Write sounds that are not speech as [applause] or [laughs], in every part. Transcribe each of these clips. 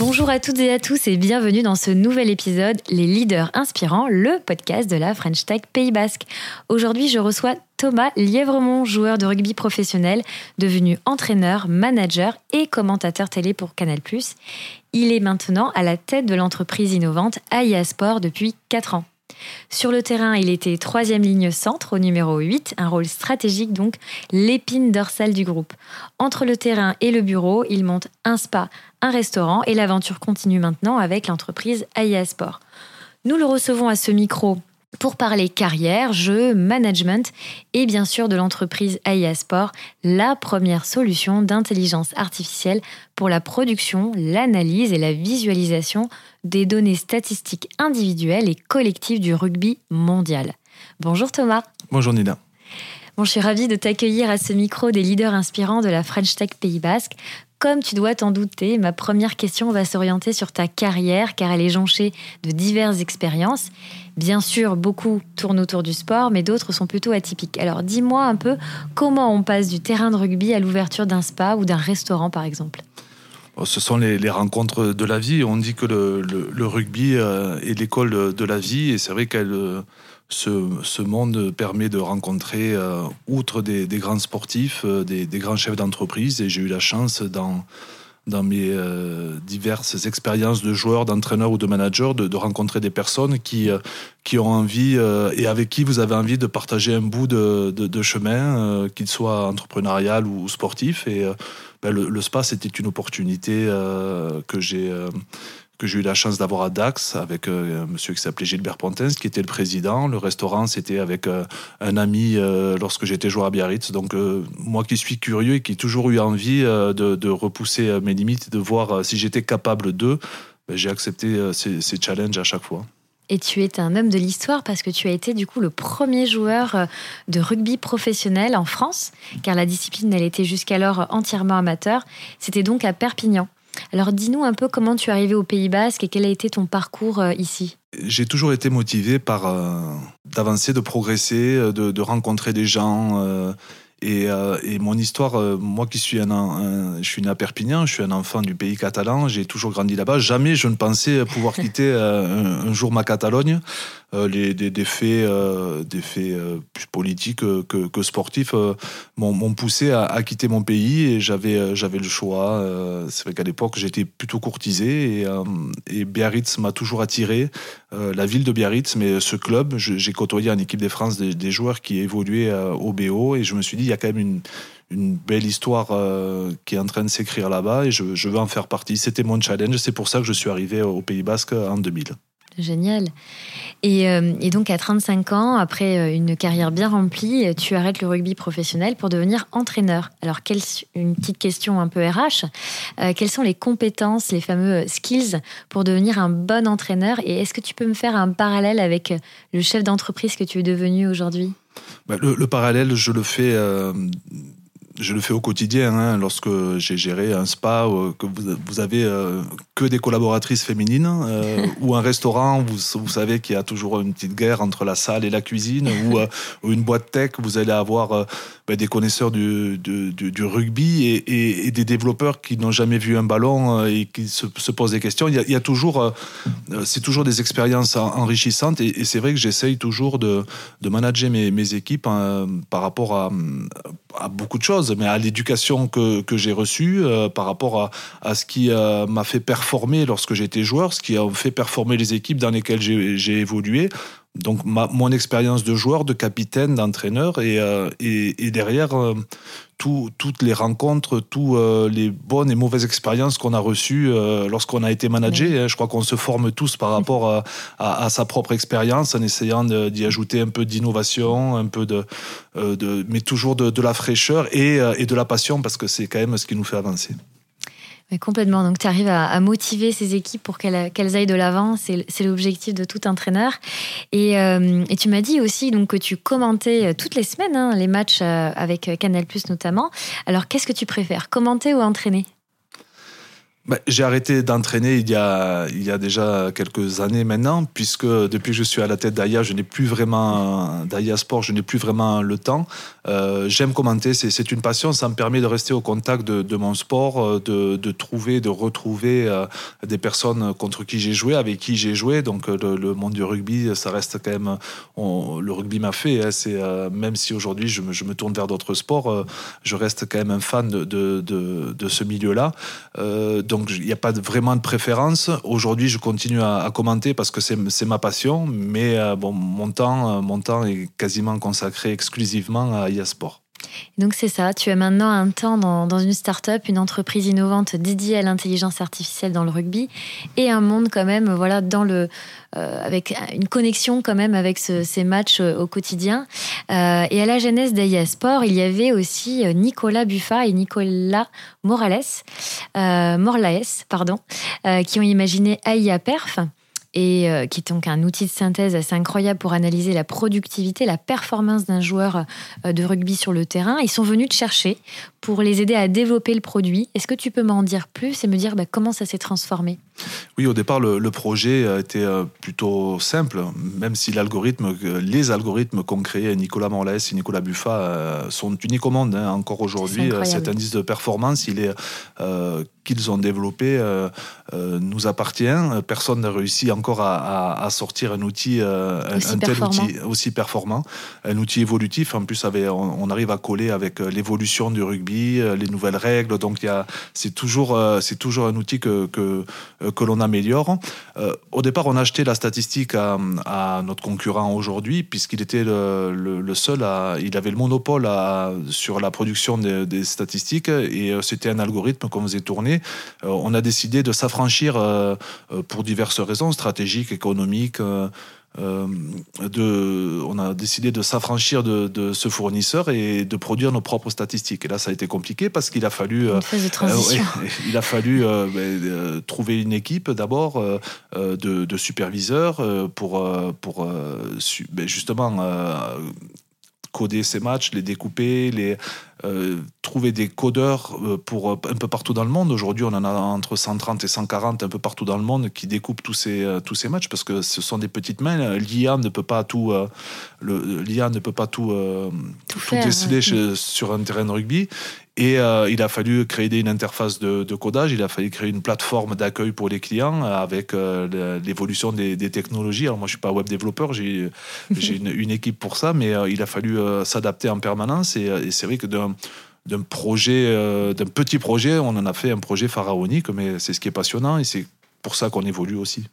Bonjour à toutes et à tous et bienvenue dans ce nouvel épisode Les Leaders Inspirants, le podcast de la French Tech Pays Basque. Aujourd'hui, je reçois Thomas Lièvremont, joueur de rugby professionnel, devenu entraîneur, manager et commentateur télé pour Canal+. Il est maintenant à la tête de l'entreprise innovante AIA Sport depuis 4 ans. Sur le terrain, il était troisième ligne centre au numéro 8, un rôle stratégique donc, l'épine dorsale du groupe. Entre le terrain et le bureau, il monte un spa, un restaurant et l'aventure continue maintenant avec l'entreprise AIA Sport. Nous le recevons à ce micro pour parler carrière, jeu, management et bien sûr de l'entreprise AIA Sport, la première solution d'intelligence artificielle pour la production, l'analyse et la visualisation des données statistiques individuelles et collectives du rugby mondial. Bonjour Thomas. Bonjour Nina. Bon, je suis ravie de t'accueillir à ce micro des leaders inspirants de la French Tech Pays Basque. Comme tu dois t'en douter, ma première question va s'orienter sur ta carrière car elle est jonchée de diverses expériences. Bien sûr, beaucoup tournent autour du sport, mais d'autres sont plutôt atypiques. Alors dis-moi un peu comment on passe du terrain de rugby à l'ouverture d'un spa ou d'un restaurant par exemple. Oh, ce sont les, rencontres de la vie. On dit que le, rugby euh, est l'école de la vie et c'est vrai qu'elle ce, monde permet de rencontrer, euh, outre des, grands sportifs, euh, des, grands chefs d'entreprise. Et j'ai eu la chance dans, dans mes euh, diverses expériences de joueur, d'entraîneur ou de manager, de, rencontrer des personnes qui, qui ont envie et avec qui vous avez envie de partager un bout de, de, chemin, qu'il soit entrepreneurial ou sportif. Et ben, le, le, spa, c'était une opportunité que j'ai que j'ai eu la chance d'avoir à Dax avec euh, un monsieur qui s'appelait Gilbert Pontens, qui était le président. Le restaurant, c'était avec euh, un ami euh, lorsque j'étais joueur à Biarritz. Donc, moi qui suis curieux et qui ai toujours eu envie de, repousser mes limites, de voir si j'étais capable d'eux, ben, j'ai accepté ces, ces, challenges à chaque fois. Et tu es un homme de l'histoire parce que tu as été du coup le premier joueur de rugby professionnel en France, car la discipline, elle était jusqu'alors entièrement amateur. C'était donc à Perpignan. Alors dis-nous un peu comment tu es arrivé au Pays Basque et quel a été ton parcours euh, ici. J'ai toujours été motivé par euh, d'avancer, de progresser, euh, de, rencontrer des gens. Et, mon histoire, moi qui suis un, je suis né à Perpignan, je suis un enfant du pays catalan, j'ai toujours grandi là-bas. Jamais je ne pensais pouvoir [laughs] quitter un, jour ma Catalogne. Euh, les, des, faits, euh, des faits euh, plus politiques que, que sportifs m'ont poussé à, quitter mon pays et j'avais j'avais le choix. C'est vrai qu'à l'époque j'étais plutôt courtisé et, et Biarritz m'a toujours attiré, la ville de Biarritz, mais ce club, j'ai côtoyé en équipe de France des, joueurs qui évoluaient au BO et je me suis dit il y a quand même une une belle histoire qui est en train de s'écrire là-bas et je, je, veux en faire partie. C'était mon challenge, c'est pour ça que je suis arrivé au Pays Basque en 2000. Génial. Euh, et, donc à 35 ans, après euh, une carrière bien remplie, tu arrêtes le rugby professionnel pour devenir entraîneur. Alors une petite question un peu RH, euh, quelles sont les compétences, les fameux skills pour devenir un bon entraîneur? Et est-ce que tu peux me faire un parallèle avec le chef d'entreprise que tu es devenu aujourd'hui? Bah, le, parallèle, je le fais je le fais au quotidien. Hein, lorsque j'ai géré un spa, euh, que vous, vous avez euh, que des collaboratrices féminines, euh, [laughs] ou un restaurant, vous, vous savez qu'il y a toujours une petite guerre entre la salle et la cuisine, ou, une boîte tech, vous allez avoir ben, des connaisseurs du, rugby et, des développeurs qui n'ont jamais vu un ballon et qui se, se posent des questions. Il y a, il y a toujours, c'est toujours des expériences enrichissantes, et, c'est vrai que j'essaye toujours de, manager mes, équipes hein, par rapport à, beaucoup de choses mais à l'éducation que, j'ai reçue euh, par rapport à, ce qui euh, m'a fait performer lorsque j'étais joueur, ce qui a fait performer les équipes dans lesquelles j'ai évolué. Donc mon expérience de joueur, de capitaine, d'entraîneur et, et, derrière toutes les rencontres, toutes les bonnes et mauvaises expériences qu'on a reçues lorsqu'on a été manager. Hein. Je crois qu'on se forme tous par rapport à, sa propre expérience en essayant d'y ajouter un peu d'innovation, un peu de, de, mais toujours de, de la fraîcheur et, et de la passion parce que c'est quand même ce qui nous fait avancer complètement. Donc, tu arrives à, motiver ces équipes pour qu'elles aillent de l'avant. C'est l'objectif de tout entraîneur. Et, euh, et tu m'as dit aussi donc, que tu commentais euh, toutes les semaines hein, les matchs euh, avec Canal notamment. Alors, qu'est-ce que tu préfères, commenter ou entraîner? Bah, j'ai arrêté d'entraîner il, y a, il y a déjà quelques années maintenant, puisque depuis que je suis à la tête d'AIA, je n'ai plus vraiment, d'AIA Sport, je n'ai plus vraiment le temps. Euh, j'aime commenter, c'est une passion, ça me permet de rester au contact de, mon sport, euh, de, de, trouver, de retrouver euh, des personnes contre qui j'ai joué, avec qui j'ai joué. Donc le, monde du rugby, ça reste quand même, le rugby m'a fait. Hein, même si aujourd'hui je je me, tourne vers d'autres sports, je reste quand même un fan de, de ce milieu-là donc il n'y a pas vraiment de préférence. Aujourd'hui, je continue à, commenter parce que c'est ma passion, mais euh, bon, mon temps, euh, mon temps est quasiment consacré exclusivement à IA Sport. Donc c'est ça, tu as maintenant un temps dans, une start-up, une entreprise innovante dédiée à l'intelligence artificielle dans le rugby et un monde quand même voilà dans le euh, avec une connexion quand même avec ces matchs euh, au quotidien. Euh, et à la genèse d'AIA Sport, il y avait aussi Nicolas Buffa et Nicolas Morales, Morlaes, pardon, qui ont imaginé AIA Perf et euh, qui est donc un outil de synthèse assez incroyable pour analyser la productivité, la performance d'un joueur euh, de rugby sur le terrain. Ils sont venus te chercher pour les aider à développer le produit. Est-ce que tu peux m'en dire plus et me dire bah, comment ça s'est transformé? Oui, au départ, le, projet été euh, plutôt simple, même si l'algorithme, les algorithmes qu'ont créés Nicolas Morlaes et Nicolas Buffa sont uniques au monde. Hein. Encore aujourd'hui, cet indice de performance, il est qu'ils ont développé nous appartient. Personne n'a réussi encore à, sortir un outil, un, tel outil aussi performant, un outil évolutif. En plus, on, on arrive à coller avec l'évolution du rugby euh, les nouvelles règles. Donc, c'est toujours, euh, c'est toujours un outil que, que, euh, que l'on améliore. au départ, on a acheté la statistique à, notre concurrent aujourd'hui, puisqu'il était le, seul à, il avait le monopole sur la production des, statistiques et c'était un algorithme qu'on faisait tourner. on a décidé de s'affranchir pour diverses raisons stratégiques, économiques. Euh, de, on a décidé de s'affranchir de, ce fournisseur et de produire nos propres statistiques. Et là, ça a été compliqué parce qu'il a fallu, euh, [laughs] il a fallu euh, ben, trouver une équipe d'abord de, superviseurs pour, pour ben, justement coder ces matchs, les découper, les, euh, trouver des codeurs euh, pour euh, un peu partout dans le monde. Aujourd'hui, on en a entre 130 et 140 un peu partout dans le monde qui découpent tous ces, tous ces matchs parce que ce sont des petites mains. L'IA ne peut pas tout, l'IA ne peut pas tout, tout, déceler sur un terrain de rugby. Et il a fallu créer une interface de, codage, il a fallu créer une plateforme d'accueil pour les clients avec l'évolution des, technologies. Alors moi, je suis pas web développeur, j'ai [laughs] une, une, équipe pour ça, mais il a fallu s'adapter en permanence. Et, et c'est vrai que d'un d'un projet, euh, d'un petit projet, on en a fait un projet pharaonique, mais c'est ce qui est passionnant et c'est pour ça qu'on évolue aussi.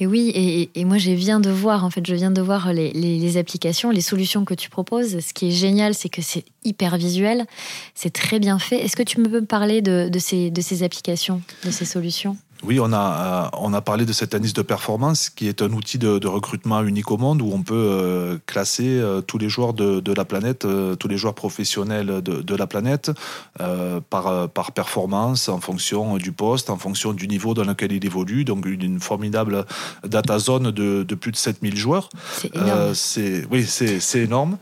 Et oui, et, moi je viens de voir, en fait, je viens de voir les, applications, les solutions que tu proposes. Ce qui est génial, c'est que c'est hyper visuel, c'est très bien fait. Est-ce que tu peux me parler de, ces, de ces applications, de ces solutions? Oui, on a, euh, on a parlé de cette analyse de performance qui est un outil de, recrutement unique au monde où on peut euh, classer euh, tous les joueurs de, la planète, tous les joueurs professionnels de, la planète par, par performance en fonction du poste, en fonction du niveau dans lequel il évolue. Donc une, formidable data zone de, plus de 7000 joueurs. C'est énorme. oui, c'est énorme.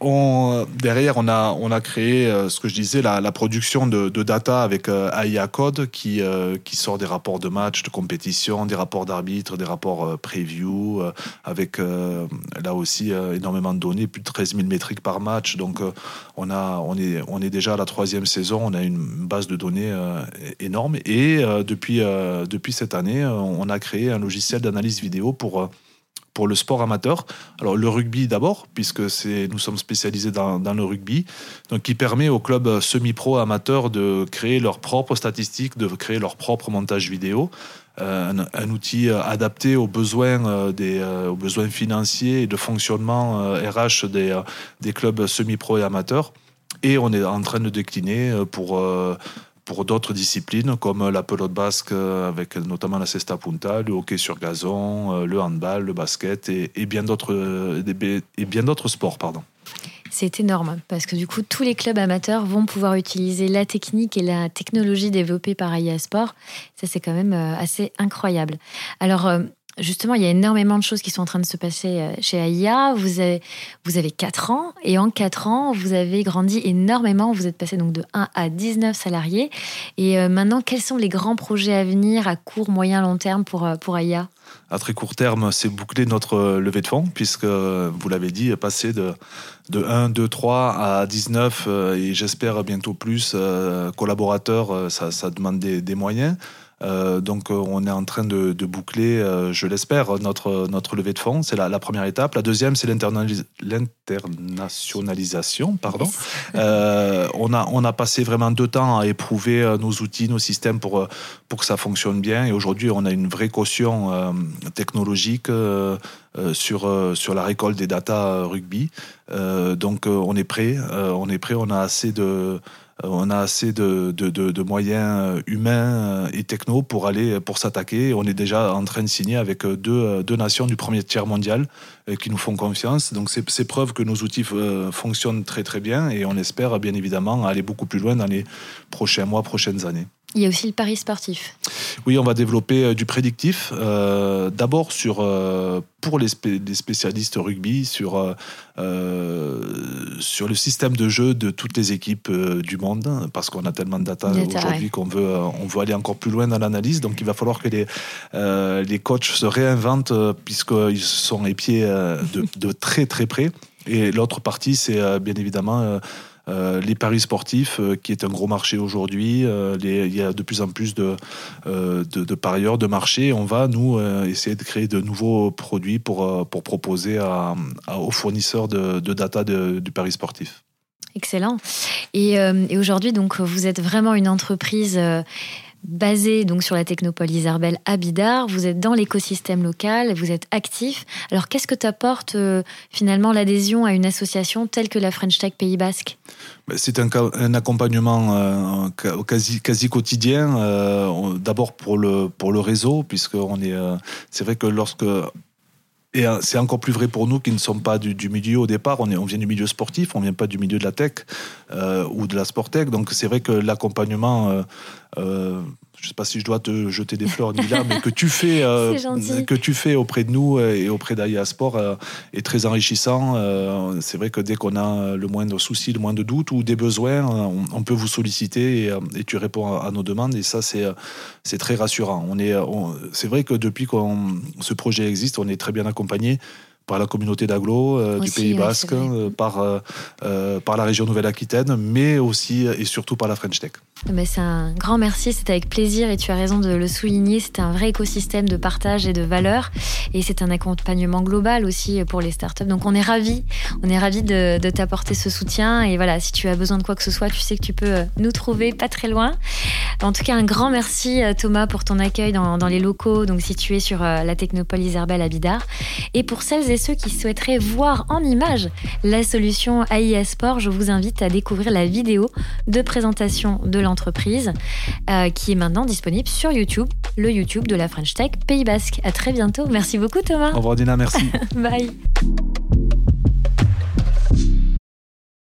on, derrière, on a, on a créé ce que je disais, la, la production de, data avec AIA Code qui, qui des rapports de match, de compétition, des rapports d'arbitre, des rapports euh, preview, euh, avec euh, là aussi énormément de données, plus de 13 000 métriques par match. Donc on, a, on, est, on est déjà à la troisième saison, on a une base de données énorme. Et depuis, depuis cette année, on a créé un logiciel d'analyse vidéo pour pour le sport amateur. Alors le rugby d'abord, puisque nous sommes spécialisés dans, le rugby, donc qui permet aux clubs semi-pro amateurs de créer leurs propres statistiques, de créer leur propre montage vidéo. Euh, un, outil adapté aux besoins, des, aux besoins financiers et de fonctionnement RH des, des clubs semi-pro et amateurs. Et on est en train de décliner pour pour d'autres disciplines comme la pelote basque avec notamment la cesta punta, le hockey sur gazon, euh, le handball, le basket et, bien d'autres euh, et bien d'autres sports pardon. C'est énorme parce que du coup tous les clubs amateurs vont pouvoir utiliser la technique et la technologie développée par IA Sport. Ça c'est quand même euh, assez incroyable. Alors Justement, il y a énormément de choses qui sont en train de se passer euh, chez AIA. Vous avez, vous avez 4 ans et en 4 ans, vous avez grandi énormément. Vous êtes passé donc de 1 à 19 salariés. Et euh, maintenant, quels sont les grands projets à venir à court, moyen, long terme pour, euh, pour AIA à très court terme, c'est boucler notre levée de fonds, puisque, vous l'avez dit, passer de, de 1, 2, 3 à 19 et j'espère bientôt plus collaborateurs, ça, demande des moyens. Euh, donc euh, on est en train de, boucler, euh, je l'espère, notre, notre levée de fonds. C'est la, première étape. La deuxième, c'est l'internationalisation. Pardon. on, a, on a passé vraiment deux temps à éprouver nos outils, nos systèmes pour, pour que ça fonctionne bien. Et aujourd'hui, on a une vraie caution technologique. sur, sur la récolte des data rugby. donc on est prêt, on est prêt, on a assez de, on a assez de, de, moyens euh, humains euh, et techno pour aller pour s'attaquer. On est déjà en train de signer avec deux, deux nations du premier tiers mondial qui nous font confiance. Donc c'est preuve que nos outils fonctionnent très très bien et on espère bien évidemment aller beaucoup plus loin dans les prochains mois, prochaines années. Il y a aussi le pari sportif. Oui, on va développer euh, du prédictif. Euh, d'abord sur euh, pour les, spécialistes rugby sur sur le système de jeu de toutes les équipes du monde, parce qu'on a tellement de data aujourd'hui qu'on veut on veut aller encore plus loin dans l'analyse. Donc il va falloir que les les coachs se réinventent puisqu'ils sont épiés de, de très très près. Et l'autre partie, c'est bien évidemment euh, les paris sportifs, euh, qui est un gros marché aujourd'hui. Euh, il y a de plus en plus de, parieurs, de marchés. On va, nous, essayer de créer de nouveaux produits pour, pour proposer aux fournisseurs de, data du pari sportif. Excellent. Et, et aujourd'hui, donc, vous êtes vraiment une entreprise basé donc sur la technopole Isarbel à Bidart. Vous êtes dans l'écosystème local, vous êtes actif. Alors qu'est-ce que t'apporte euh, finalement l'adhésion à une association telle que la French Tech Pays Basque? Ben, c'est un, un, accompagnement euh, quasi, quasi quotidien. Euh, d'abord pour le, pour le réseau, puisque on est, c'est vrai que lorsque et c'est encore plus vrai pour nous qui ne sommes pas du, milieu au départ. On, vient du milieu sportif, on vient pas du milieu de la tech ou de la sportech. Donc c'est vrai que l'accompagnement euh, je ne sais pas si je dois te jeter des fleurs, là, mais que tu fais, [laughs] euh, que tu fais auprès de nous et auprès d'AIA Sport euh, est très enrichissant. c'est vrai que dès qu'on a le moindre souci, le moindre doute ou des besoins, on, peut vous solliciter et, tu réponds à, nos demandes. Et ça, c'est c'est très rassurant. On est, c'est vrai que depuis que ce projet existe, on est très bien accompagné par la communauté d'Aglo euh, du Pays Basque, euh, par, euh, par la région Nouvelle-Aquitaine, mais aussi et surtout par la French Tech. C'est un grand merci, c'est avec plaisir et tu as raison de le souligner. C'est un vrai écosystème de partage et de valeur et c'est un accompagnement global aussi pour les startups. Donc on est ravis, on est ravis de, de t'apporter ce soutien et voilà, si tu as besoin de quoi que ce soit, tu sais que tu peux nous trouver pas très loin. En tout cas, un grand merci Thomas pour ton accueil dans, dans les locaux donc situés sur la Technopole Isarbel à Bidart. Et pour celles et ceux qui souhaiteraient voir en image la solution AIS Sport, je vous invite à découvrir la vidéo de présentation de l'entreprise euh, qui est maintenant disponible sur YouTube, le YouTube de la French Tech Pays Basque. À très bientôt. Merci beaucoup Thomas. Au revoir Dina, merci. [laughs] Bye.